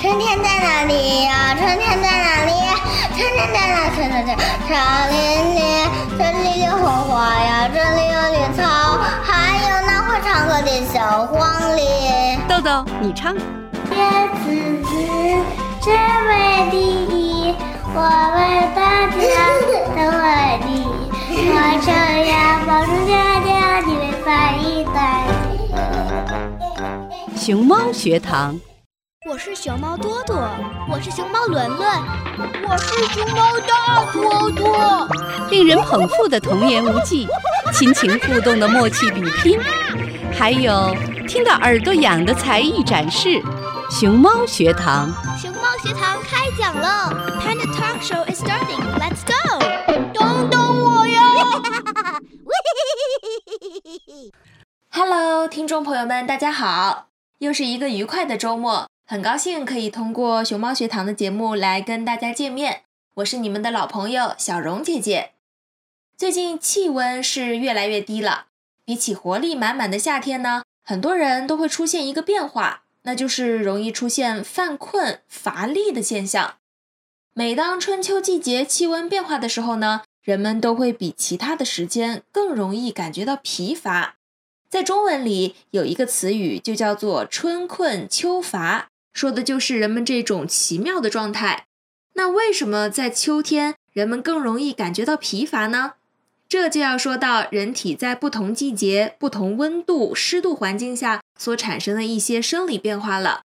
春天在哪里呀？春天在哪里？春天在哪？春天在草林里，这里有红花呀，这里有绿草，还有那会唱歌的小黄鹂。豆豆，你唱。叶子子只为第一，我为大家都为第一。我这样保证家家你们翻译大熊猫学堂。我是熊猫多多，我是熊猫伦伦，我是熊猫大多多。令人捧腹的童言无忌，亲情互动的默契比拼，还有听到耳朵痒的才艺展示。熊猫学堂，熊猫学堂开讲喽！Panda Talk Show is starting. Let's go！等等我呀！Hello，听众朋友们，大家好！又是一个愉快的周末。很高兴可以通过熊猫学堂的节目来跟大家见面，我是你们的老朋友小荣姐姐。最近气温是越来越低了，比起活力满满的夏天呢，很多人都会出现一个变化，那就是容易出现犯困、乏力的现象。每当春秋季节气温变化的时候呢，人们都会比其他的时间更容易感觉到疲乏。在中文里有一个词语就叫做“春困秋乏”。说的就是人们这种奇妙的状态。那为什么在秋天人们更容易感觉到疲乏呢？这就要说到人体在不同季节、不同温度、湿度环境下所产生的一些生理变化了。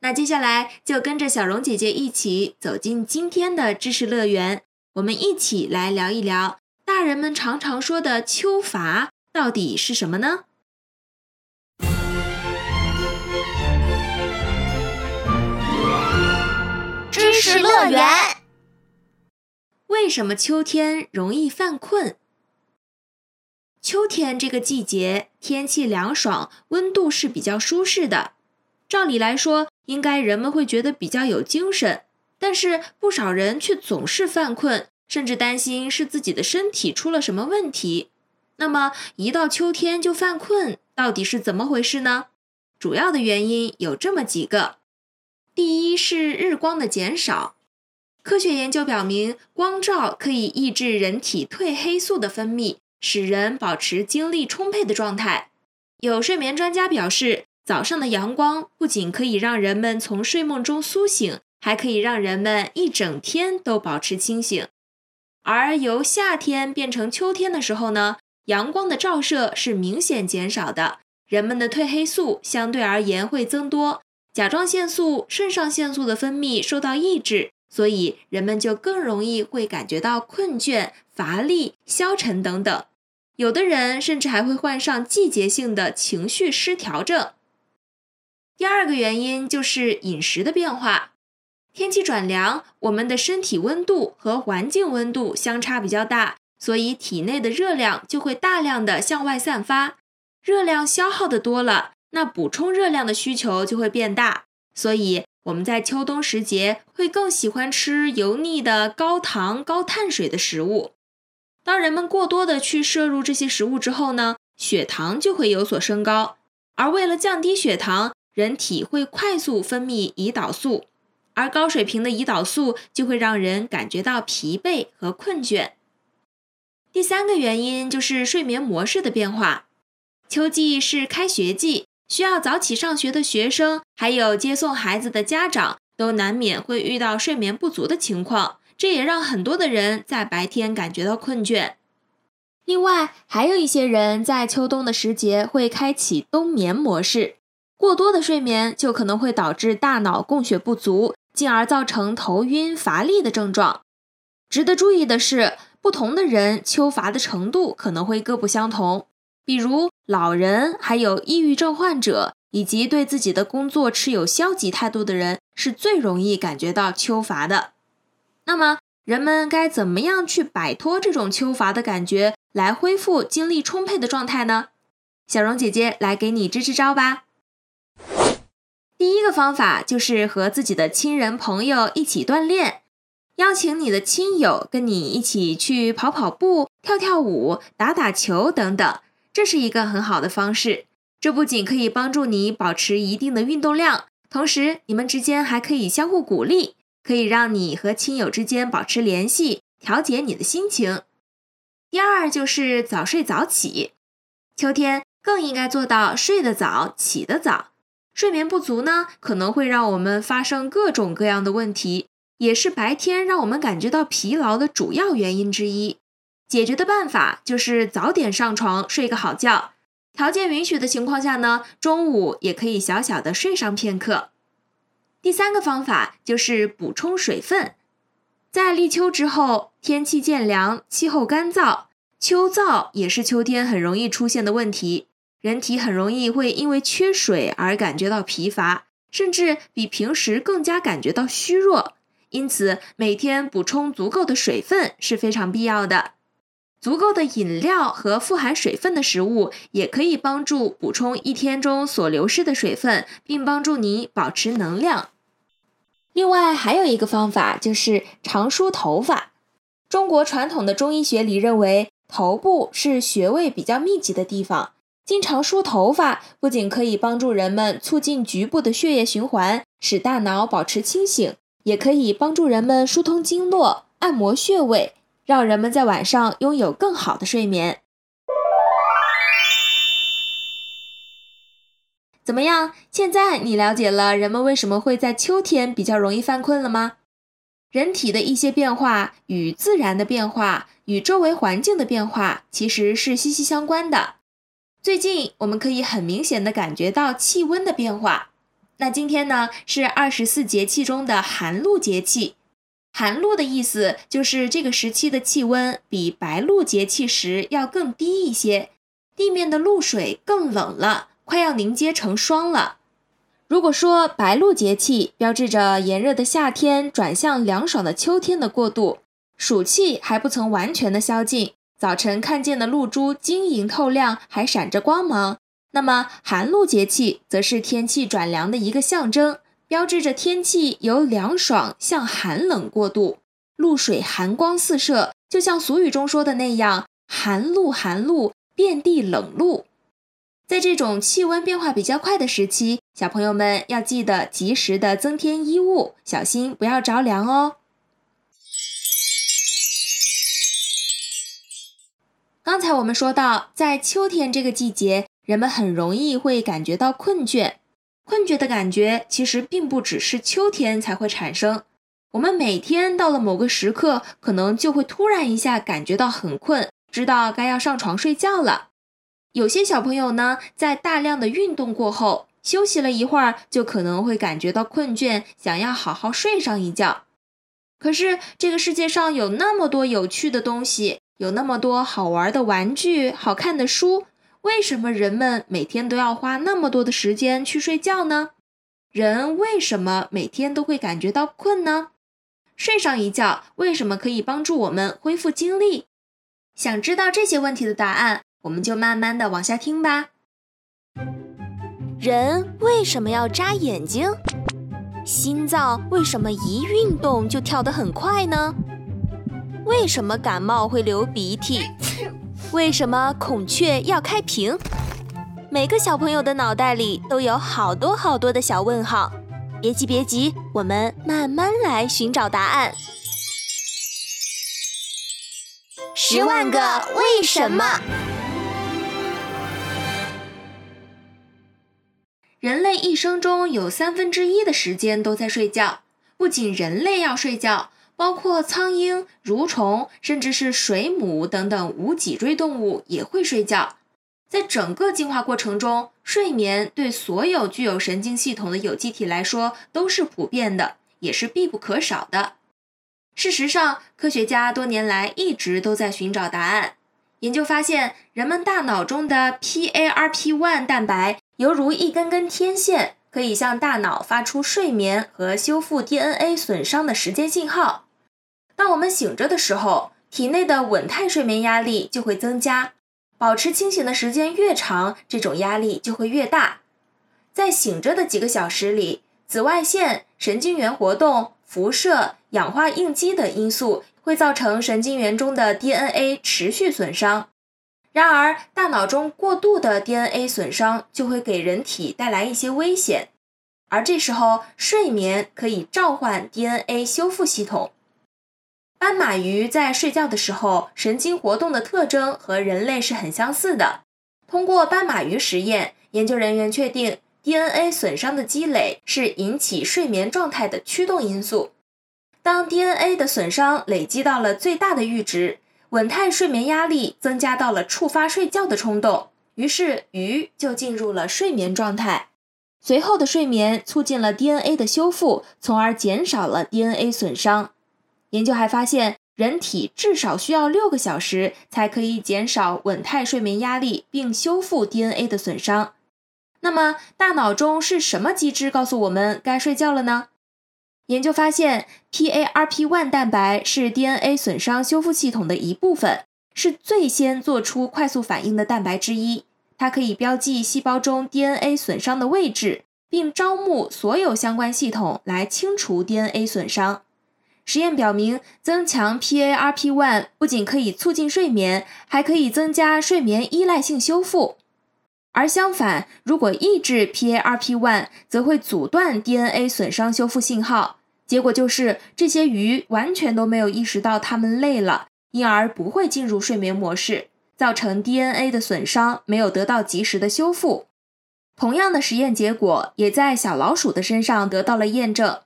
那接下来就跟着小荣姐姐一起走进今天的知识乐园，我们一起来聊一聊大人们常常说的秋乏到底是什么呢？为什么秋天容易犯困？秋天这个季节天气凉爽，温度是比较舒适的。照理来说，应该人们会觉得比较有精神。但是不少人却总是犯困，甚至担心是自己的身体出了什么问题。那么一到秋天就犯困，到底是怎么回事呢？主要的原因有这么几个。第一是日光的减少。科学研究表明，光照可以抑制人体褪黑素的分泌，使人保持精力充沛的状态。有睡眠专家表示，早上的阳光不仅可以让人们从睡梦中苏醒，还可以让人们一整天都保持清醒。而由夏天变成秋天的时候呢，阳光的照射是明显减少的，人们的褪黑素相对而言会增多。甲状腺素、肾上腺素的分泌受到抑制，所以人们就更容易会感觉到困倦、乏力、消沉等等。有的人甚至还会患上季节性的情绪失调症。第二个原因就是饮食的变化，天气转凉，我们的身体温度和环境温度相差比较大，所以体内的热量就会大量的向外散发，热量消耗的多了。那补充热量的需求就会变大，所以我们在秋冬时节会更喜欢吃油腻的高糖高碳水的食物。当人们过多的去摄入这些食物之后呢，血糖就会有所升高。而为了降低血糖，人体会快速分泌胰岛素，而高水平的胰岛素就会让人感觉到疲惫和困倦。第三个原因就是睡眠模式的变化，秋季是开学季。需要早起上学的学生，还有接送孩子的家长，都难免会遇到睡眠不足的情况。这也让很多的人在白天感觉到困倦。另外，还有一些人在秋冬的时节会开启冬眠模式，过多的睡眠就可能会导致大脑供血不足，进而造成头晕、乏力的症状。值得注意的是，不同的人秋乏的程度可能会各不相同。比如老人、还有抑郁症患者，以及对自己的工作持有消极态度的人，是最容易感觉到秋乏的。那么，人们该怎么样去摆脱这种秋乏的感觉，来恢复精力充沛的状态呢？小荣姐姐来给你支支招吧。第一个方法就是和自己的亲人朋友一起锻炼，邀请你的亲友跟你一起去跑跑步、跳跳舞、打打球等等，这是一个很好的方式。这不仅可以帮助你保持一定的运动量，同时你们之间还可以相互鼓励。可以让你和亲友之间保持联系，调节你的心情。第二就是早睡早起，秋天更应该做到睡得早，起得早。睡眠不足呢，可能会让我们发生各种各样的问题，也是白天让我们感觉到疲劳的主要原因之一。解决的办法就是早点上床睡个好觉，条件允许的情况下呢，中午也可以小小的睡上片刻。第三个方法就是补充水分，在立秋之后，天气渐凉，气候干燥，秋燥也是秋天很容易出现的问题。人体很容易会因为缺水而感觉到疲乏，甚至比平时更加感觉到虚弱。因此，每天补充足够的水分是非常必要的。足够的饮料和富含水分的食物也可以帮助补充一天中所流失的水分，并帮助你保持能量。另外还有一个方法就是常梳头发。中国传统的中医学里认为，头部是穴位比较密集的地方，经常梳头发不仅可以帮助人们促进局部的血液循环，使大脑保持清醒，也可以帮助人们疏通经络、按摩穴位，让人们在晚上拥有更好的睡眠。怎么样？现在你了解了人们为什么会在秋天比较容易犯困了吗？人体的一些变化与自然的变化、与周围环境的变化其实是息息相关的。最近我们可以很明显的感觉到气温的变化。那今天呢是二十四节气中的寒露节气。寒露的意思就是这个时期的气温比白露节气时要更低一些，地面的露水更冷了。快要凝结成霜了。如果说白露节气标志着炎热的夏天转向凉爽的秋天的过渡，暑气还不曾完全的消尽，早晨看见的露珠晶莹透亮，还闪着光芒，那么寒露节气则是天气转凉的一个象征，标志着天气由凉爽向寒冷过渡，露水寒光四射，就像俗语中说的那样：“寒露，寒露，遍地冷露。”在这种气温变化比较快的时期，小朋友们要记得及时的增添衣物，小心不要着凉哦。刚才我们说到，在秋天这个季节，人们很容易会感觉到困倦。困倦的感觉其实并不只是秋天才会产生，我们每天到了某个时刻，可能就会突然一下感觉到很困，知道该要上床睡觉了。有些小朋友呢，在大量的运动过后，休息了一会儿，就可能会感觉到困倦，想要好好睡上一觉。可是这个世界上有那么多有趣的东西，有那么多好玩的玩具、好看的书，为什么人们每天都要花那么多的时间去睡觉呢？人为什么每天都会感觉到困呢？睡上一觉为什么可以帮助我们恢复精力？想知道这些问题的答案？我们就慢慢的往下听吧。人为什么要眨眼睛？心脏为什么一运动就跳得很快呢？为什么感冒会流鼻涕？为什么孔雀要开屏？每个小朋友的脑袋里都有好多好多的小问号。别急别急，我们慢慢来寻找答案。十万个为什么？人类一生中有三分之一的时间都在睡觉。不仅人类要睡觉，包括苍蝇、蠕虫，甚至是水母等等无脊椎动物也会睡觉。在整个进化过程中，睡眠对所有具有神经系统的有机体来说都是普遍的，也是必不可少的。事实上，科学家多年来一直都在寻找答案。研究发现，人们大脑中的 PARP1 蛋白犹如一根根天线，可以向大脑发出睡眠和修复 DNA 损伤的时间信号。当我们醒着的时候，体内的稳态睡眠压力就会增加。保持清醒的时间越长，这种压力就会越大。在醒着的几个小时里，紫外线、神经元活动、辐射、氧化应激等因素会造成神经元中的 DNA 持续损伤。然而，大脑中过度的 DNA 损伤就会给人体带来一些危险。而这时候，睡眠可以召唤 DNA 修复系统。斑马鱼在睡觉的时候，神经活动的特征和人类是很相似的。通过斑马鱼实验，研究人员确定 DNA 损伤的积累是引起睡眠状态的驱动因素。当 DNA 的损伤累积到了最大的阈值，稳态睡眠压力增加到了触发睡觉的冲动，于是鱼就进入了睡眠状态。随后的睡眠促进了 DNA 的修复，从而减少了 DNA 损伤。研究还发现，人体至少需要六个小时才可以减少稳态睡眠压力，并修复 DNA 的损伤。那么，大脑中是什么机制告诉我们该睡觉了呢？研究发现，PARP1 蛋白是 DNA 损伤修复系统的一部分，是最先做出快速反应的蛋白之一。它可以标记细胞中 DNA 损伤的位置，并招募所有相关系统来清除 DNA 损伤。实验表明，增强 PARP1 不仅可以促进睡眠，还可以增加睡眠依赖性修复。而相反，如果抑制 PARP1，则会阻断 DNA 损伤修复信号。结果就是，这些鱼完全都没有意识到它们累了，因而不会进入睡眠模式，造成 DNA 的损伤没有得到及时的修复。同样的实验结果也在小老鼠的身上得到了验证。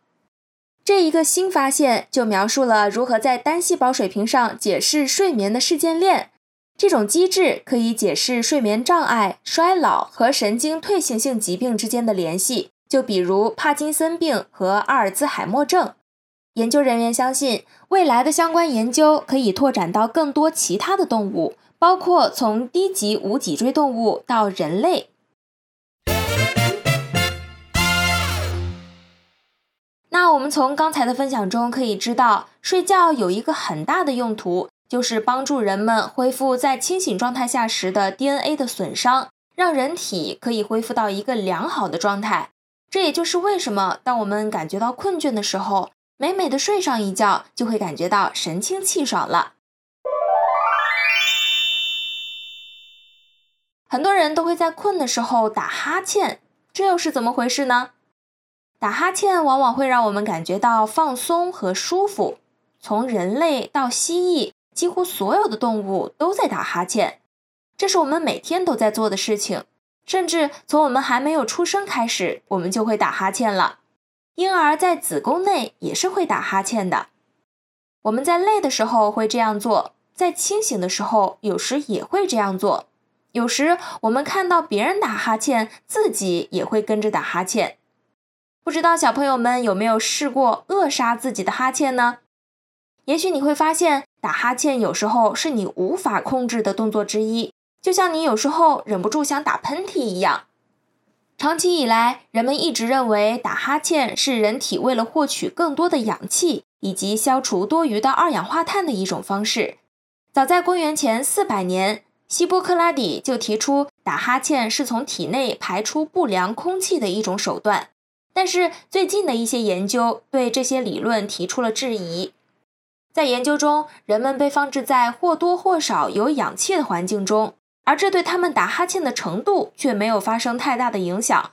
这一个新发现就描述了如何在单细胞水平上解释睡眠的事件链。这种机制可以解释睡眠障碍、衰老和神经退行性疾病之间的联系，就比如帕金森病和阿尔兹海默症。研究人员相信，未来的相关研究可以拓展到更多其他的动物，包括从低级无脊椎动物到人类。那我们从刚才的分享中可以知道，睡觉有一个很大的用途，就是帮助人们恢复在清醒状态下时的 DNA 的损伤，让人体可以恢复到一个良好的状态。这也就是为什么当我们感觉到困倦的时候，美美的睡上一觉，就会感觉到神清气爽了。很多人都会在困的时候打哈欠，这又是怎么回事呢？打哈欠往往会让我们感觉到放松和舒服。从人类到蜥蜴，几乎所有的动物都在打哈欠，这是我们每天都在做的事情。甚至从我们还没有出生开始，我们就会打哈欠了。婴儿在子宫内也是会打哈欠的。我们在累的时候会这样做，在清醒的时候有时也会这样做。有时我们看到别人打哈欠，自己也会跟着打哈欠。不知道小朋友们有没有试过扼杀自己的哈欠呢？也许你会发现，打哈欠有时候是你无法控制的动作之一，就像你有时候忍不住想打喷嚏一样。长期以来，人们一直认为打哈欠是人体为了获取更多的氧气以及消除多余的二氧化碳的一种方式。早在公元前四百年，希波克拉底就提出打哈欠是从体内排出不良空气的一种手段。但是最近的一些研究对这些理论提出了质疑。在研究中，人们被放置在或多或少有氧气的环境中，而这对他们打哈欠的程度却没有发生太大的影响。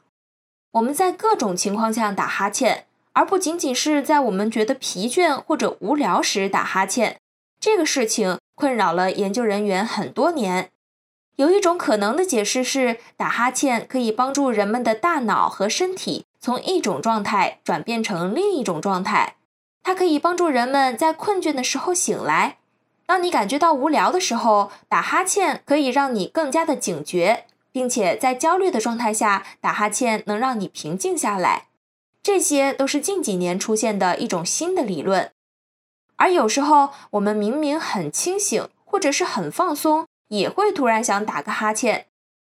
我们在各种情况下打哈欠，而不仅仅是在我们觉得疲倦或者无聊时打哈欠。这个事情困扰了研究人员很多年。有一种可能的解释是，打哈欠可以帮助人们的大脑和身体。从一种状态转变成另一种状态，它可以帮助人们在困倦的时候醒来。当你感觉到无聊的时候，打哈欠可以让你更加的警觉，并且在焦虑的状态下打哈欠能让你平静下来。这些都是近几年出现的一种新的理论。而有时候我们明明很清醒，或者是很放松，也会突然想打个哈欠。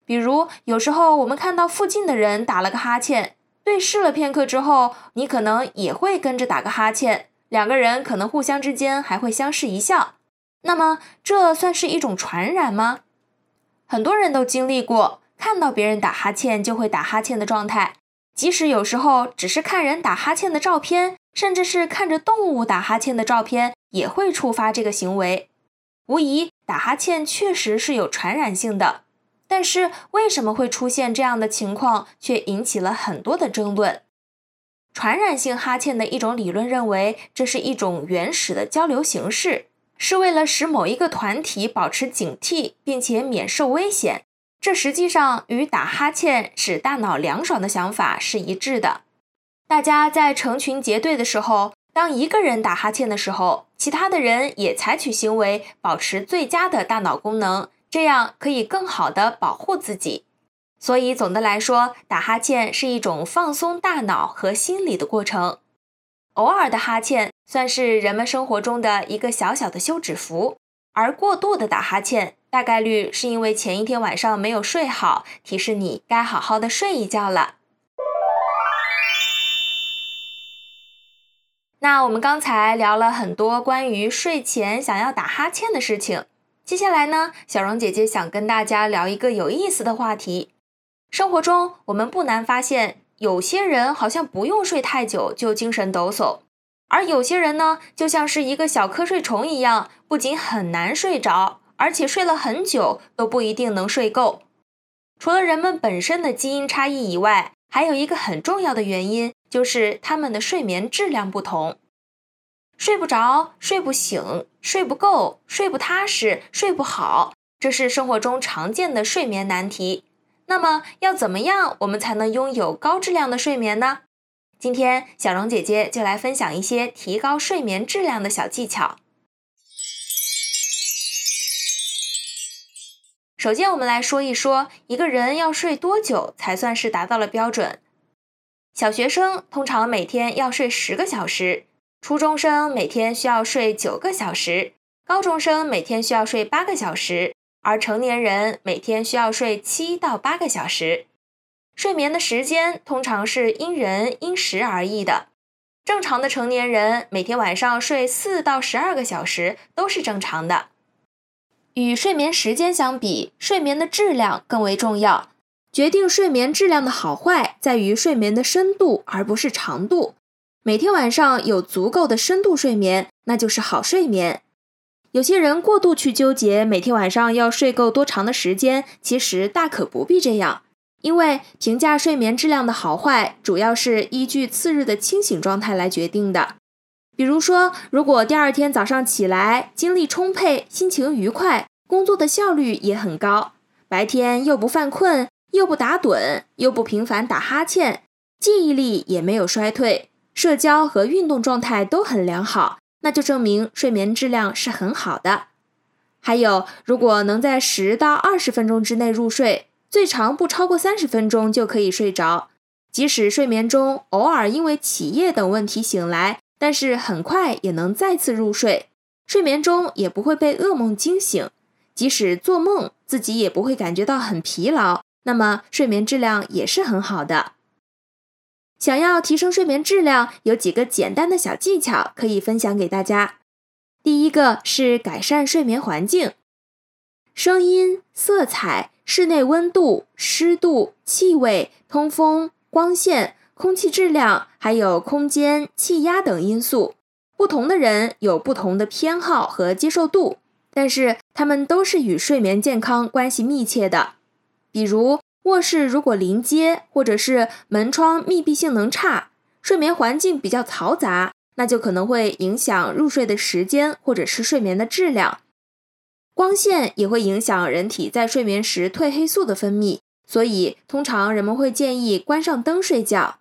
比如，有时候我们看到附近的人打了个哈欠，对视了片刻之后，你可能也会跟着打个哈欠。两个人可能互相之间还会相视一笑。那么，这算是一种传染吗？很多人都经历过看到别人打哈欠就会打哈欠的状态，即使有时候只是看人打哈欠的照片，甚至是看着动物打哈欠的照片，也会触发这个行为。无疑，打哈欠确实是有传染性的。但是，为什么会出现这样的情况，却引起了很多的争论？传染性哈欠的一种理论认为，这是一种原始的交流形式。是为了使某一个团体保持警惕，并且免受危险。这实际上与打哈欠使大脑凉爽的想法是一致的。大家在成群结队的时候，当一个人打哈欠的时候，其他的人也采取行为，保持最佳的大脑功能，这样可以更好的保护自己。所以总的来说，打哈欠是一种放松大脑和心理的过程。偶尔的哈欠算是人们生活中的一个小小的休止符，而过度的打哈欠大概率是因为前一天晚上没有睡好，提示你该好好的睡一觉了。那我们刚才聊了很多关于睡前想要打哈欠的事情，接下来呢，小荣姐姐想跟大家聊一个有意思的话题。生活中我们不难发现。有些人好像不用睡太久就精神抖擞，而有些人呢，就像是一个小瞌睡虫一样，不仅很难睡着，而且睡了很久都不一定能睡够。除了人们本身的基因差异以外，还有一个很重要的原因，就是他们的睡眠质量不同。睡不着、睡不醒、睡不够、睡不踏实、睡不好，这是生活中常见的睡眠难题。那么要怎么样，我们才能拥有高质量的睡眠呢？今天小荣姐姐就来分享一些提高睡眠质量的小技巧。首先，我们来说一说一个人要睡多久才算是达到了标准。小学生通常每天要睡十个小时，初中生每天需要睡九个小时，高中生每天需要睡八个小时。而成年人每天需要睡七到八个小时，睡眠的时间通常是因人因时而异的。正常的成年人每天晚上睡四到十二个小时都是正常的。与睡眠时间相比，睡眠的质量更为重要。决定睡眠质量的好坏在于睡眠的深度，而不是长度。每天晚上有足够的深度睡眠，那就是好睡眠。有些人过度去纠结每天晚上要睡够多长的时间，其实大可不必这样。因为评价睡眠质量的好坏，主要是依据次日的清醒状态来决定的。比如说，如果第二天早上起来精力充沛、心情愉快，工作的效率也很高，白天又不犯困、又不打盹、又不频繁打哈欠，记忆力也没有衰退，社交和运动状态都很良好。那就证明睡眠质量是很好的。还有，如果能在十到二十分钟之内入睡，最长不超过三十分钟就可以睡着。即使睡眠中偶尔因为起夜等问题醒来，但是很快也能再次入睡。睡眠中也不会被噩梦惊醒，即使做梦自己也不会感觉到很疲劳。那么睡眠质量也是很好的。想要提升睡眠质量，有几个简单的小技巧可以分享给大家。第一个是改善睡眠环境，声音、色彩、室内温度、湿度、气味、通风、光线、空气质量，还有空间、气压等因素。不同的人有不同的偏好和接受度，但是他们都是与睡眠健康关系密切的。比如。卧室如果临街，或者是门窗密闭性能差，睡眠环境比较嘈杂，那就可能会影响入睡的时间，或者是睡眠的质量。光线也会影响人体在睡眠时褪黑素的分泌，所以通常人们会建议关上灯睡觉。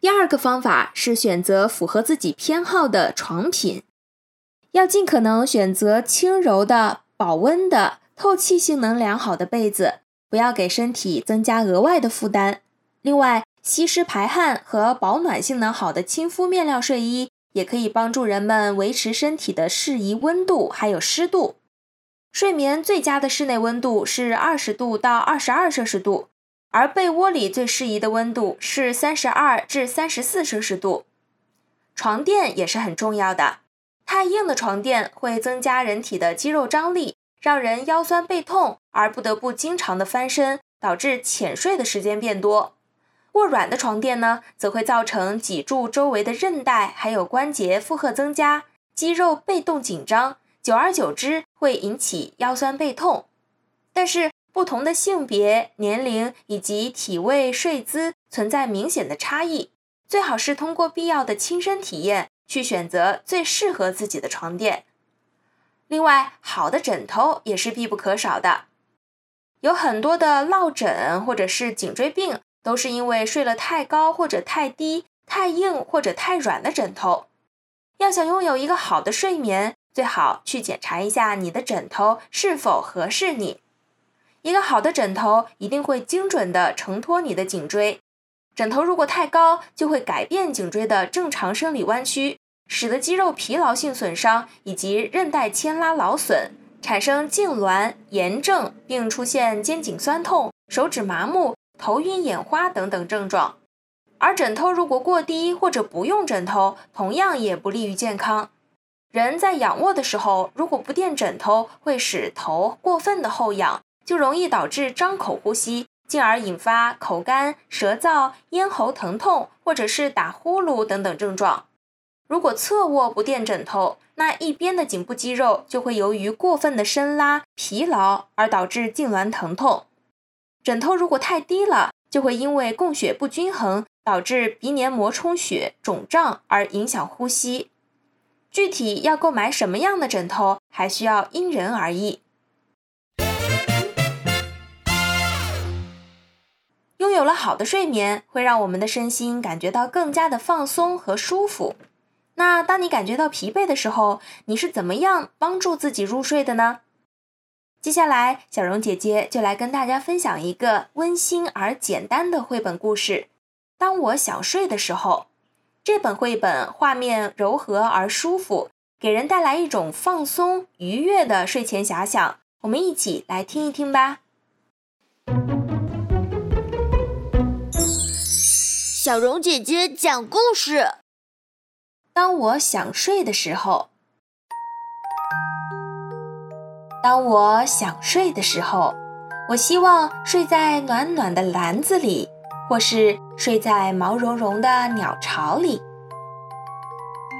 第二个方法是选择符合自己偏好的床品，要尽可能选择轻柔的、保温的、透气性能良好的被子，不要给身体增加额外的负担。另外，吸湿排汗和保暖性能好的亲肤面料睡衣也可以帮助人们维持身体的适宜温度还有湿度。睡眠最佳的室内温度是二十度到二十二摄氏度。而被窝里最适宜的温度是三十二至三十四摄氏度。床垫也是很重要的，太硬的床垫会增加人体的肌肉张力，让人腰酸背痛，而不得不经常的翻身，导致浅睡的时间变多。过软的床垫呢，则会造成脊柱周围的韧带还有关节负荷增加，肌肉被动紧张，久而久之会引起腰酸背痛。但是，不同的性别、年龄以及体位、睡姿存在明显的差异，最好是通过必要的亲身体验去选择最适合自己的床垫。另外，好的枕头也是必不可少的。有很多的落枕或者是颈椎病，都是因为睡了太高或者太低、太硬或者太软的枕头。要想拥有一个好的睡眠，最好去检查一下你的枕头是否合适你。一个好的枕头一定会精准地承托你的颈椎。枕头如果太高，就会改变颈椎的正常生理弯曲，使得肌肉疲劳性损伤以及韧带牵拉劳损，产生痉挛、炎症，并出现肩颈酸痛、手指麻木、头晕眼花等等症状。而枕头如果过低或者不用枕头，同样也不利于健康。人在仰卧的时候，如果不垫枕头，会使头过分的后仰。就容易导致张口呼吸，进而引发口干、舌燥、咽喉疼痛，或者是打呼噜等等症状。如果侧卧不垫枕头，那一边的颈部肌肉就会由于过分的伸拉、疲劳而导致痉挛疼痛。枕头如果太低了，就会因为供血不均衡，导致鼻黏膜充血、肿胀而影响呼吸。具体要购买什么样的枕头，还需要因人而异。拥有了好的睡眠，会让我们的身心感觉到更加的放松和舒服。那当你感觉到疲惫的时候，你是怎么样帮助自己入睡的呢？接下来，小荣姐姐就来跟大家分享一个温馨而简单的绘本故事。当我想睡的时候，这本绘本画面柔和而舒服，给人带来一种放松愉悦的睡前遐想。我们一起来听一听吧。小荣姐姐讲故事。当我想睡的时候，当我想睡的时候，我希望睡在暖暖的篮子里，或是睡在毛茸茸的鸟巢里。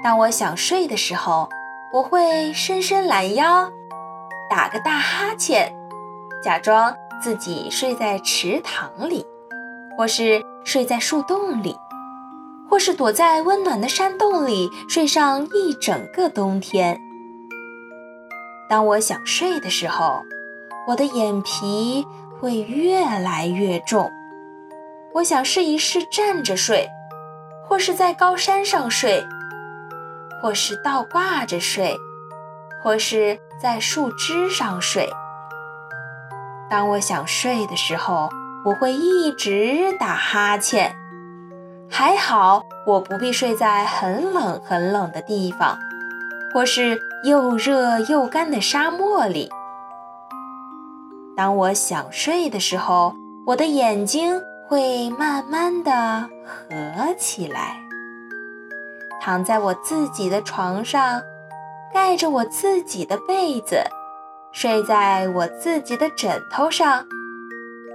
当我想睡的时候，我会伸伸懒腰，打个大哈欠，假装自己睡在池塘里，或是。睡在树洞里，或是躲在温暖的山洞里睡上一整个冬天。当我想睡的时候，我的眼皮会越来越重。我想试一试站着睡，或是在高山上睡，或是倒挂着睡，或是在树枝上睡。当我想睡的时候。我会一直打哈欠，还好我不必睡在很冷很冷的地方，或是又热又干的沙漠里。当我想睡的时候，我的眼睛会慢慢的合起来，躺在我自己的床上，盖着我自己的被子，睡在我自己的枕头上。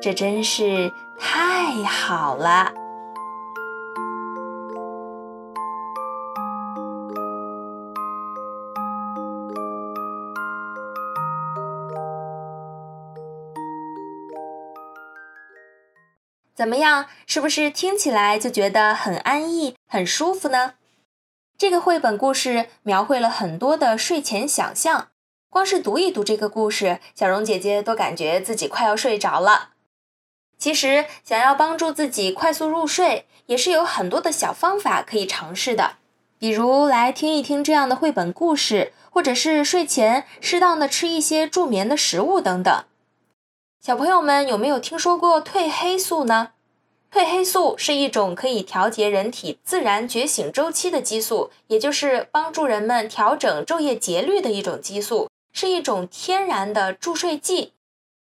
这真是太好了！怎么样？是不是听起来就觉得很安逸、很舒服呢？这个绘本故事描绘了很多的睡前想象，光是读一读这个故事，小荣姐姐都感觉自己快要睡着了。其实，想要帮助自己快速入睡，也是有很多的小方法可以尝试的。比如，来听一听这样的绘本故事，或者是睡前适当的吃一些助眠的食物等等。小朋友们有没有听说过褪黑素呢？褪黑素是一种可以调节人体自然觉醒周期的激素，也就是帮助人们调整昼夜节律的一种激素，是一种天然的助睡剂。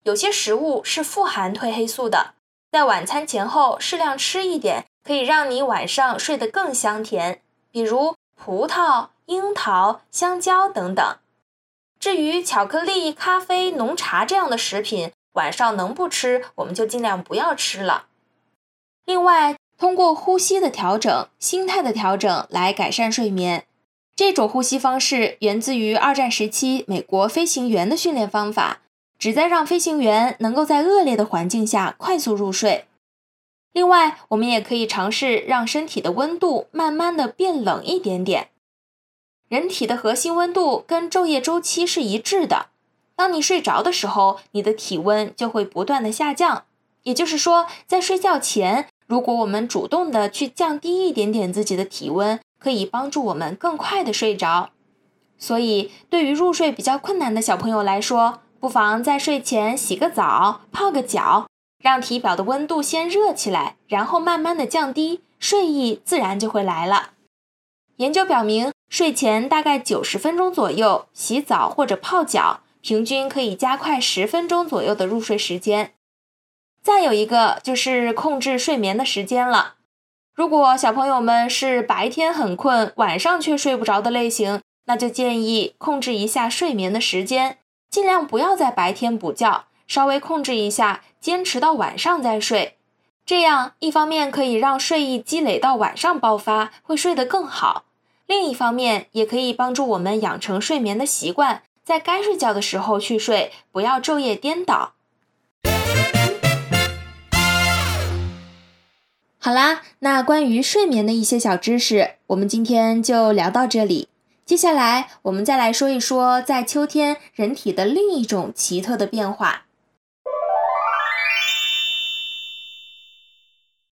有些食物是富含褪黑素的，在晚餐前后适量吃一点，可以让你晚上睡得更香甜。比如葡萄、樱桃、香蕉等等。至于巧克力、咖啡、浓茶这样的食品，晚上能不吃，我们就尽量不要吃了。另外，通过呼吸的调整、心态的调整来改善睡眠。这种呼吸方式源自于二战时期美国飞行员的训练方法，旨在让飞行员能够在恶劣的环境下快速入睡。另外，我们也可以尝试让身体的温度慢慢的变冷一点点。人体的核心温度跟昼夜周期是一致的。当你睡着的时候，你的体温就会不断的下降。也就是说，在睡觉前。如果我们主动的去降低一点点自己的体温，可以帮助我们更快的睡着。所以，对于入睡比较困难的小朋友来说，不妨在睡前洗个澡、泡个脚，让体表的温度先热起来，然后慢慢的降低，睡意自然就会来了。研究表明，睡前大概九十分钟左右洗澡或者泡脚，平均可以加快十分钟左右的入睡时间。再有一个就是控制睡眠的时间了。如果小朋友们是白天很困，晚上却睡不着的类型，那就建议控制一下睡眠的时间，尽量不要在白天补觉，稍微控制一下，坚持到晚上再睡。这样一方面可以让睡意积累到晚上爆发，会睡得更好；另一方面也可以帮助我们养成睡眠的习惯，在该睡觉的时候去睡，不要昼夜颠倒。好啦，那关于睡眠的一些小知识，我们今天就聊到这里。接下来，我们再来说一说在秋天人体的另一种奇特的变化。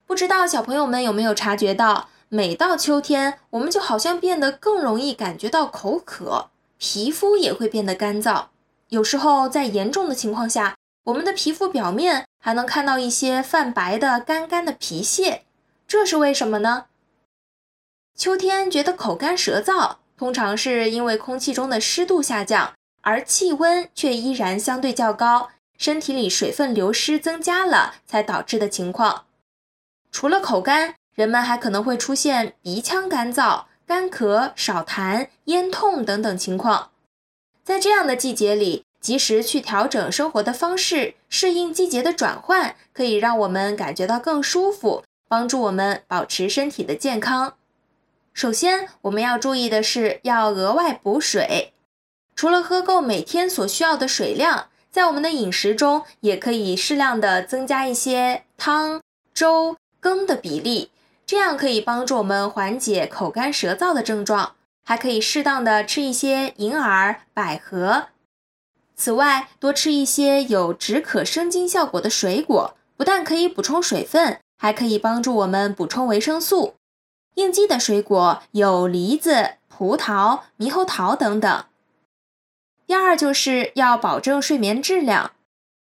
不知道小朋友们有没有察觉到，每到秋天，我们就好像变得更容易感觉到口渴，皮肤也会变得干燥。有时候在严重的情况下，我们的皮肤表面还能看到一些泛白的干干的皮屑，这是为什么呢？秋天觉得口干舌燥，通常是因为空气中的湿度下降，而气温却依然相对较高，身体里水分流失增加了才导致的情况。除了口干，人们还可能会出现鼻腔干燥、干咳、少痰、咽痛等等情况。在这样的季节里。及时去调整生活的方式，适应季节的转换，可以让我们感觉到更舒服，帮助我们保持身体的健康。首先，我们要注意的是要额外补水。除了喝够每天所需要的水量，在我们的饮食中也可以适量的增加一些汤、粥、羹的比例，这样可以帮助我们缓解口干舌燥的症状。还可以适当的吃一些银耳、百合。此外，多吃一些有止渴生津效果的水果，不但可以补充水分，还可以帮助我们补充维生素。应季的水果有梨子、葡萄、猕猴桃等等。第二，就是要保证睡眠质量。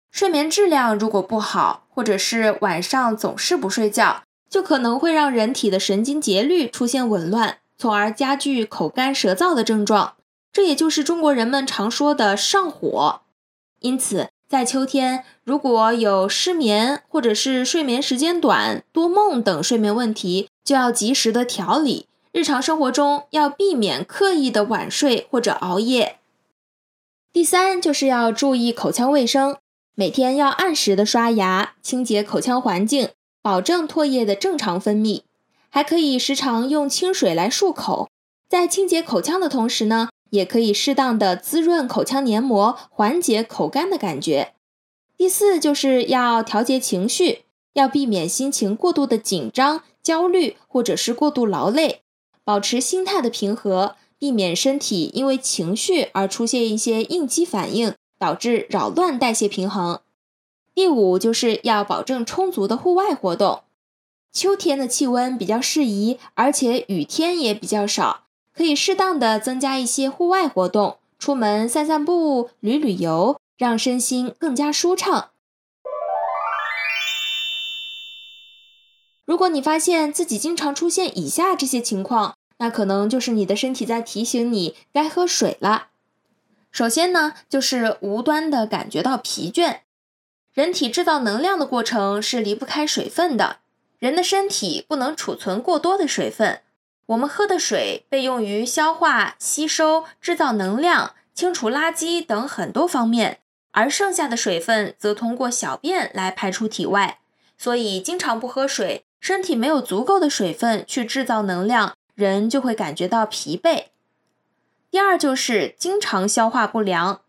睡眠质量如果不好，或者是晚上总是不睡觉，就可能会让人体的神经节律出现紊乱，从而加剧口干舌燥的症状。这也就是中国人们常说的上火，因此在秋天，如果有失眠或者是睡眠时间短、多梦等睡眠问题，就要及时的调理。日常生活中要避免刻意的晚睡或者熬夜。第三，就是要注意口腔卫生，每天要按时的刷牙，清洁口腔环境，保证唾液的正常分泌。还可以时常用清水来漱口，在清洁口腔的同时呢。也可以适当的滋润口腔黏膜，缓解口干的感觉。第四，就是要调节情绪，要避免心情过度的紧张、焦虑，或者是过度劳累，保持心态的平和，避免身体因为情绪而出现一些应激反应，导致扰乱代谢平衡。第五就是要保证充足的户外活动。秋天的气温比较适宜，而且雨天也比较少，可以适当的增加一些户外活动，出门散散步、旅旅游，让身心更加舒畅。如果你发现自己经常出现以下这些情况，那可能就是你的身体在提醒你该喝水了。首先呢，就是无端的感觉到疲倦。人体制造能量的过程是离不开水分的。人的身体不能储存过多的水分，我们喝的水被用于消化、吸收、制造能量、清除垃圾等很多方面，而剩下的水分则通过小便来排出体外。所以，经常不喝水，身体没有足够的水分去制造能量，人就会感觉到疲惫。第二就是经常消化不良，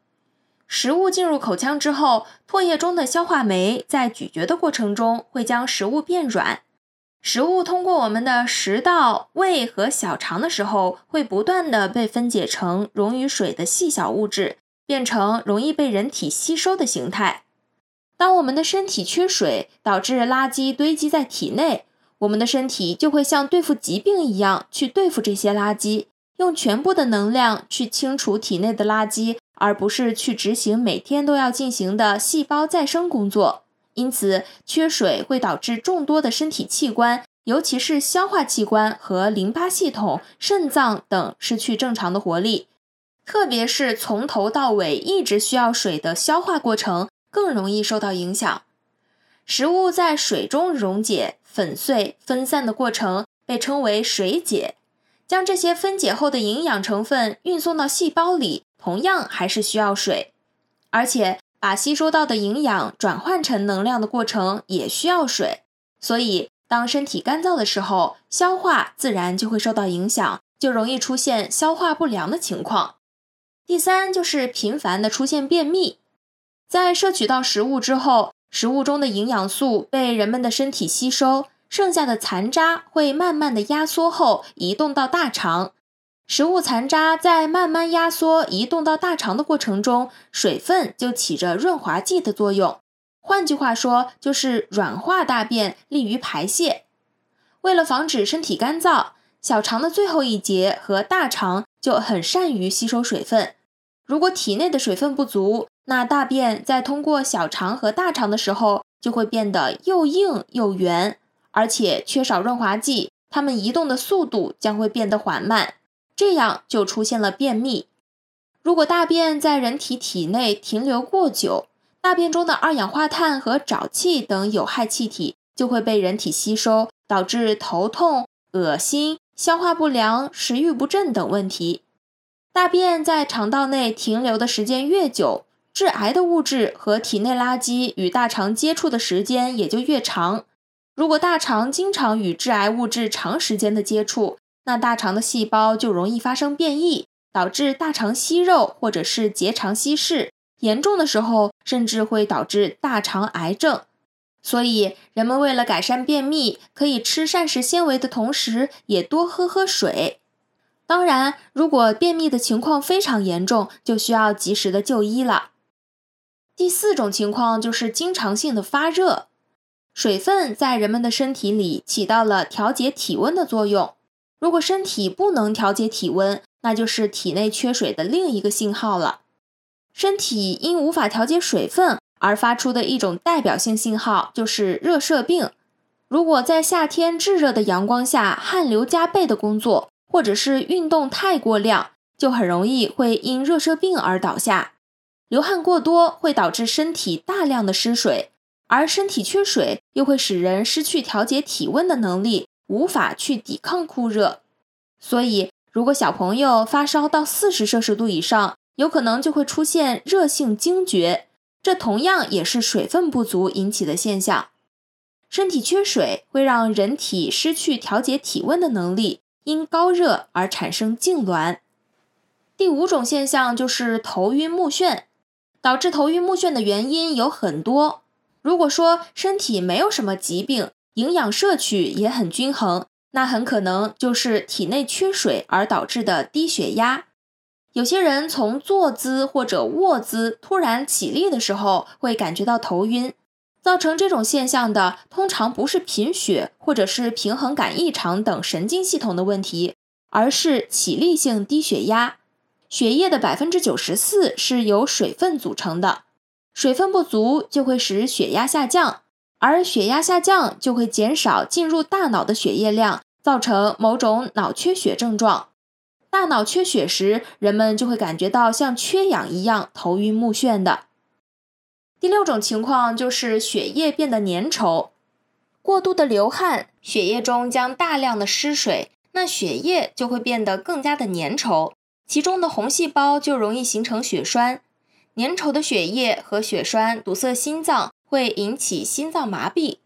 食物进入口腔之后，唾液中的消化酶在咀嚼的过程中会将食物变软。食物通过我们的食道、胃和小肠的时候，会不断的被分解成溶于水的细小物质，变成容易被人体吸收的形态。当我们的身体缺水，导致垃圾堆积在体内，我们的身体就会像对付疾病一样去对付这些垃圾，用全部的能量去清除体内的垃圾，而不是去执行每天都要进行的细胞再生工作。因此，缺水会导致众多的身体器官，尤其是消化器官和淋巴系统、肾脏等失去正常的活力。特别是从头到尾一直需要水的消化过程，更容易受到影响。食物在水中溶解、粉碎、分散的过程被称为水解。将这些分解后的营养成分运送到细胞里，同样还是需要水，而且。把吸收到的营养转换成能量的过程也需要水，所以当身体干燥的时候，消化自然就会受到影响，就容易出现消化不良的情况。第三就是频繁的出现便秘，在摄取到食物之后，食物中的营养素被人们的身体吸收，剩下的残渣会慢慢的压缩后移动到大肠。食物残渣在慢慢压缩、移动到大肠的过程中，水分就起着润滑剂的作用。换句话说，就是软化大便，利于排泄。为了防止身体干燥，小肠的最后一节和大肠就很善于吸收水分。如果体内的水分不足，那大便在通过小肠和大肠的时候，就会变得又硬又圆，而且缺少润滑剂，它们移动的速度将会变得缓慢。这样就出现了便秘。如果大便在人体体内停留过久，大便中的二氧化碳和沼气等有害气体就会被人体吸收，导致头痛、恶心、消化不良、食欲不振等问题。大便在肠道内停留的时间越久，致癌的物质和体内垃圾与大肠接触的时间也就越长。如果大肠经常与致癌物质长时间的接触，那大肠的细胞就容易发生变异，导致大肠息肉或者是结肠稀释，严重的时候甚至会导致大肠癌症。所以，人们为了改善便秘，可以吃膳食纤维的同时，也多喝喝水。当然，如果便秘的情况非常严重，就需要及时的就医了。第四种情况就是经常性的发热，水分在人们的身体里起到了调节体温的作用。如果身体不能调节体温，那就是体内缺水的另一个信号了。身体因无法调节水分而发出的一种代表性信号就是热射病。如果在夏天炙热的阳光下汗流浃背的工作，或者是运动太过量，就很容易会因热射病而倒下。流汗过多会导致身体大量的失水，而身体缺水又会使人失去调节体温的能力。无法去抵抗酷热，所以如果小朋友发烧到四十摄氏度以上，有可能就会出现热性惊厥，这同样也是水分不足引起的现象。身体缺水会让人体失去调节体温的能力，因高热而产生痉挛。第五种现象就是头晕目眩，导致头晕目眩的原因有很多。如果说身体没有什么疾病，营养摄取也很均衡，那很可能就是体内缺水而导致的低血压。有些人从坐姿或者卧姿突然起立的时候会感觉到头晕，造成这种现象的通常不是贫血或者是平衡感异常等神经系统的问题，而是起立性低血压。血液的百分之九十四是由水分组成的，水分不足就会使血压下降，而血压下降就会减少进入大脑的血液量，造成某种脑缺血症状。大脑缺血时，人们就会感觉到像缺氧一样头晕目眩的。第六种情况就是血液变得粘稠，过度的流汗，血液中将大量的失水，那血液就会变得更加的粘稠。其中的红细胞就容易形成血栓，粘稠的血液和血栓堵塞心脏，会引起心脏麻痹，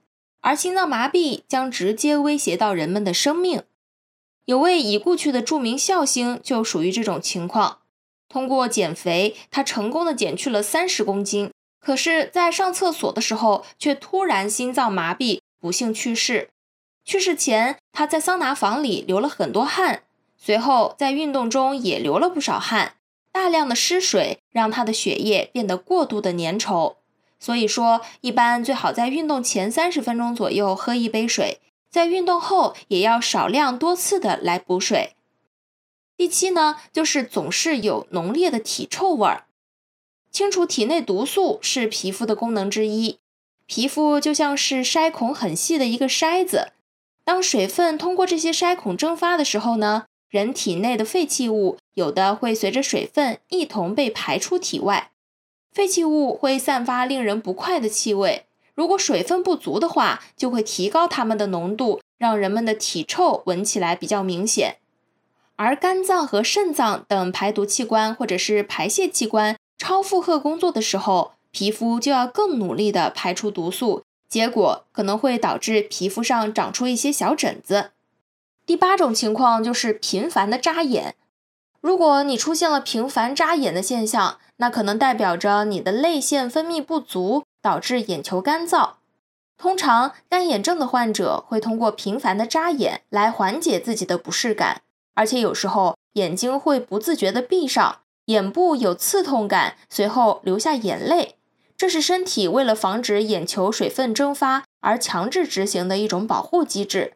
而心脏麻痹将直接威胁到人们的生命。有位已故去的著名笑星就属于这种情况，通过减肥，他成功的减去了三十公斤，可是，在上厕所的时候却突然心脏麻痹，不幸去世。去世前，他在桑拿房里流了很多汗。随后，在运动中也流了不少汗，大量的失水让他的血液变得过度的粘稠。所以说，一般最好在运动前三十分钟左右喝一杯水，在运动后也要少量多次的来补水。第七呢，就是总是有浓烈的体臭味儿。清除体内毒素是皮肤的功能之一，皮肤就像是筛孔很细的一个筛子，当水分通过这些筛孔蒸发的时候呢。人体内的废弃物有的会随着水分一同被排出体外，废弃物会散发令人不快的气味。如果水分不足的话，就会提高它们的浓度，让人们的体臭闻起来比较明显。而肝脏和肾脏等排毒器官或者是排泄器官超负荷工作的时候，皮肤就要更努力地排出毒素，结果可能会导致皮肤上长出一些小疹子。第八种情况就是频繁的眨眼。如果你出现了频繁眨眼的现象，那可能代表着你的泪腺分泌不足，导致眼球干燥。通常干眼症的患者会通过频繁的眨眼来缓解自己的不适感，而且有时候眼睛会不自觉地闭上，眼部有刺痛感，随后流下眼泪。这是身体为了防止眼球水分蒸发而强制执行的一种保护机制。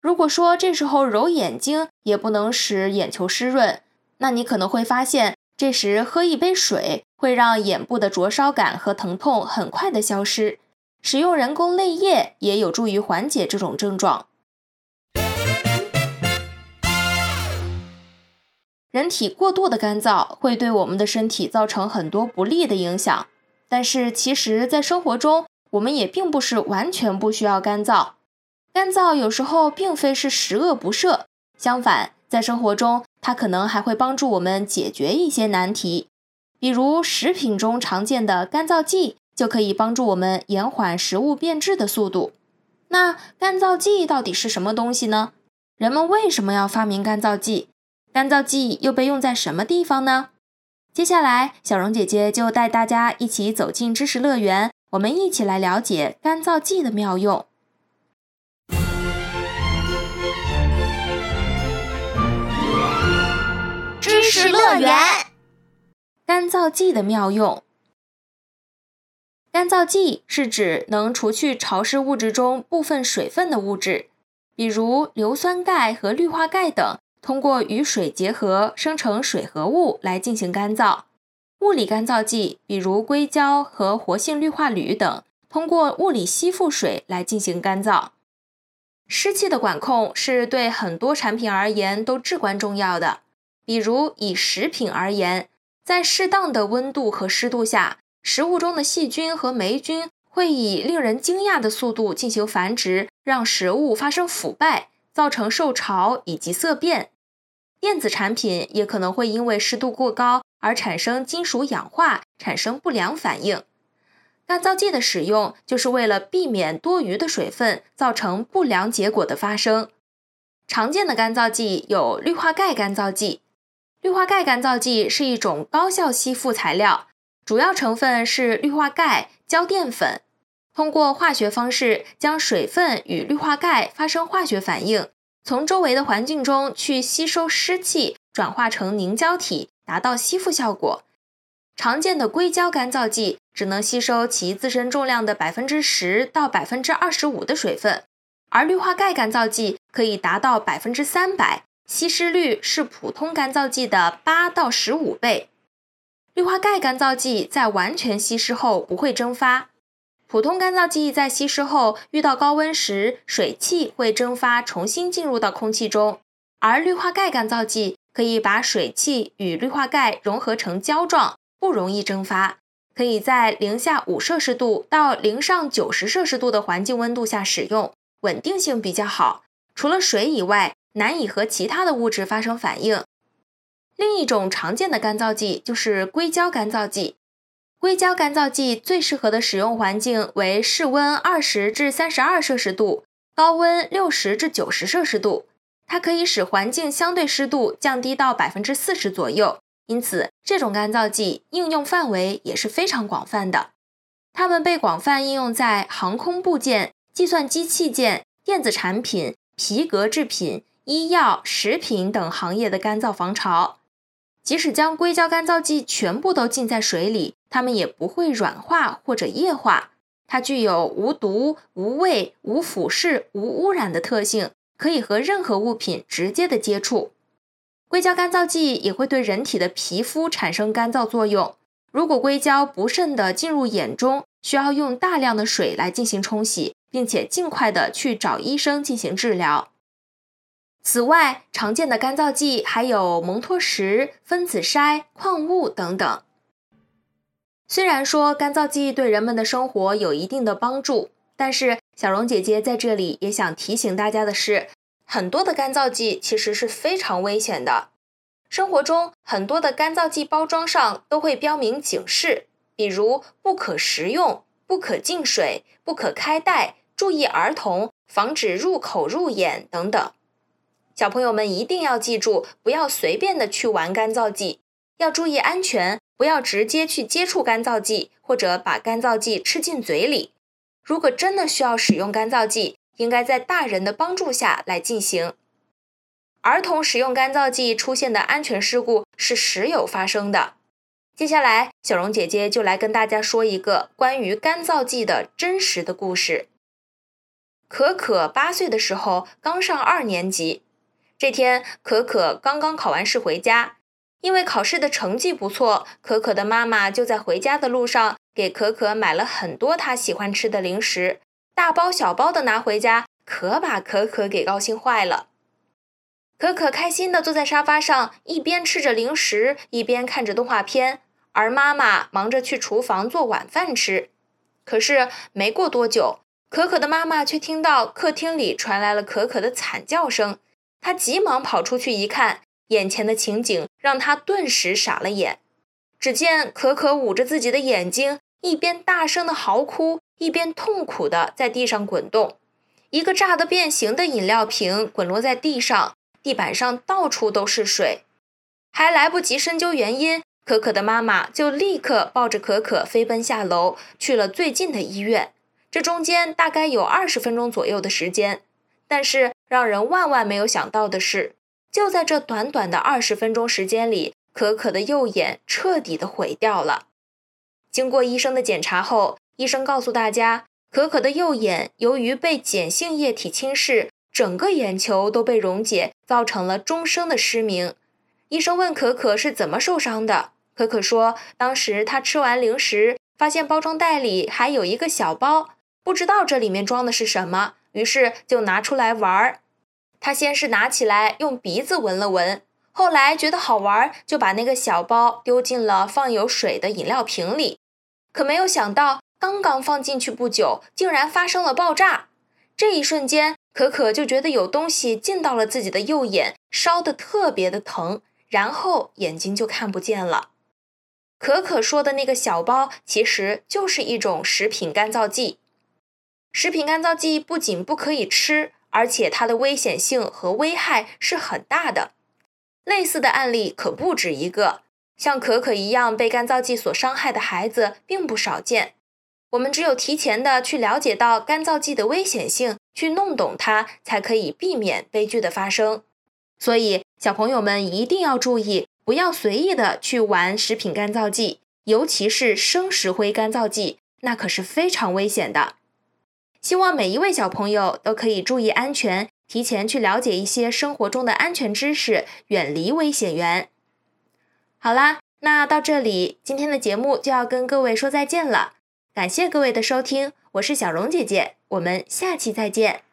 如果说这时候揉眼睛也不能使眼球湿润，那你可能会发现，这时喝一杯水会让眼部的灼烧感和疼痛很快的消失。使用人工泪液也有助于缓解这种症状。人体过度的干燥会对我们的身体造成很多不利的影响，但是其实，在生活中，我们也并不是完全不需要干燥。干燥有时候并非是十恶不赦，相反，在生活中，它可能还会帮助我们解决一些难题。比如，食品中常见的干燥剂就可以帮助我们延缓食物变质的速度。那干燥剂到底是什么东西呢？人们为什么要发明干燥剂？干燥剂又被用在什么地方呢？接下来，小荣姐姐就带大家一起走进知识乐园，我们一起来了解干燥剂的妙用。知识乐园，干燥剂的妙用。干燥剂是指能除去潮湿物质中部分水分的物质，比如硫酸钙和氯化钙等，通过与水结合生成水合物来进行干燥。物理干燥剂，比如硅胶和活性氯化铝等，通过物理吸附水来进行干燥。湿气的管控是对很多产品而言都至关重要的。比如以食品而言，在适当的温度和湿度下，食物中的细菌和霉菌会以令人惊讶的速度进行繁殖，让食物发生腐败，造成受潮以及色变。电子产品也可能会因为湿度过高而产生金属氧化，产生不良反应。干燥剂的使用就是为了避免多余的水分造成不良结果的发生。常见的干燥剂有氯化钙干燥剂。氯化钙干燥剂是一种高效吸附材料，主要成分是氯化钙胶淀粉。通过化学方式将水分与氯化钙发生化学反应，从周围的环境中去吸收湿气，转化成凝胶体，达到吸附效果。常见的硅胶干燥剂只能吸收其自身重量的百分之十到百分之二十五的水分，而氯化钙干燥剂可以达到百分之三百，稀释率是普通干燥剂的八到十五倍。氯化钙干燥剂在完全稀释后不会蒸发，普通干燥剂在稀释后遇到高温时，水汽会蒸发，重新进入到空气中，而氯化钙干燥剂可以把水汽与氯化钙融合成胶状。不容易蒸发，可以在零下五摄氏度到零上九十摄氏度的环境温度下使用，稳定性比较好。除了水以外，难以和其他的物质发生反应。另一种常见的干燥剂就是硅胶干燥剂。硅胶干燥剂最适合的使用环境为室温二十至三十二摄氏度，高温六十至九十摄氏度。它可以使环境相对湿度降低到百分之四十左右。因此，这种干燥剂应用范围也是非常广泛的。它们被广泛应用在航空部件、计算机器件、电子产品、皮革制品、医药、食品等行业的干燥防潮。即使将硅胶干燥剂全部都浸在水里，它们也不会软化或者液化。它具有无毒、无味、无腐蚀、无污染的特性，可以和任何物品直接的接触。硅胶干燥剂也会对人体的皮肤产生干燥作用。如果硅胶不慎地进入眼中，需要用大量的水来进行冲洗，并且尽快的去找医生进行治疗。此外，常见的干燥剂还有蒙脱石、分子筛、矿物等等。虽然说干燥剂对人们的生活有一定的帮助，但是小荣姐姐在这里也想提醒大家的是。很多的干燥剂其实是非常危险的。生活中很多的干燥剂包装上都会标明警示，比如不可食用、不可进水、不可开袋、注意儿童、防止入口入眼等等。小朋友们一定要记住，不要随便的去玩干燥剂，要注意安全，不要直接去接触干燥剂或者把干燥剂吃进嘴里。如果真的需要使用干燥剂，应该在大人的帮助下来进行。儿童使用干燥剂出现的安全事故是时有发生的。接下来，小荣姐姐就来跟大家说一个关于干燥剂的真实的故事。可可八岁的时候刚上二年级，这天可可刚刚考完试回家，因为考试的成绩不错，可可的妈妈就在回家的路上给可可买了很多她喜欢吃的零食。大包小包的拿回家，可把可可给高兴坏了。可可开心的坐在沙发上，一边吃着零食，一边看着动画片，而妈妈忙着去厨房做晚饭吃。可是没过多久，可可的妈妈却听到客厅里传来了可可的惨叫声。他急忙跑出去一看，眼前的情景让他顿时傻了眼。只见可可捂着自己的眼睛，一边大声的嚎哭。一边痛苦的在地上滚动，一个炸得变形的饮料瓶滚落在地上，地板上到处都是水。还来不及深究原因，可可的妈妈就立刻抱着可可飞奔下楼，去了最近的医院。这中间大概有二十分钟左右的时间。但是让人万万没有想到的是，就在这短短的二十分钟时间里，可可的右眼彻底的毁掉了。经过医生的检查后，医生告诉大家，可可的右眼由于被碱性液体侵蚀，整个眼球都被溶解，造成了终生的失明。医生问可可是怎么受伤的，可可说，当时他吃完零食，发现包装袋里还有一个小包，不知道这里面装的是什么，于是就拿出来玩儿。他先是拿起来用鼻子闻了闻，后来觉得好玩，就把那个小包丢进了放有水的饮料瓶里，可没有想到。刚刚放进去不久，竟然发生了爆炸。这一瞬间，可可就觉得有东西进到了自己的右眼，烧得特别的疼，然后眼睛就看不见了。可可说的那个小包，其实就是一种食品干燥剂。食品干燥剂不仅不可以吃，而且它的危险性和危害是很大的。类似的案例可不止一个，像可可一样被干燥剂所伤害的孩子并不少见。我们只有提前的去了解到干燥剂的危险性，去弄懂它，才可以避免悲剧的发生。所以，小朋友们一定要注意，不要随意的去玩食品干燥剂，尤其是生石灰干燥剂，那可是非常危险的。希望每一位小朋友都可以注意安全，提前去了解一些生活中的安全知识，远离危险源。好啦，那到这里，今天的节目就要跟各位说再见了。感谢各位的收听，我是小荣姐姐，我们下期再见。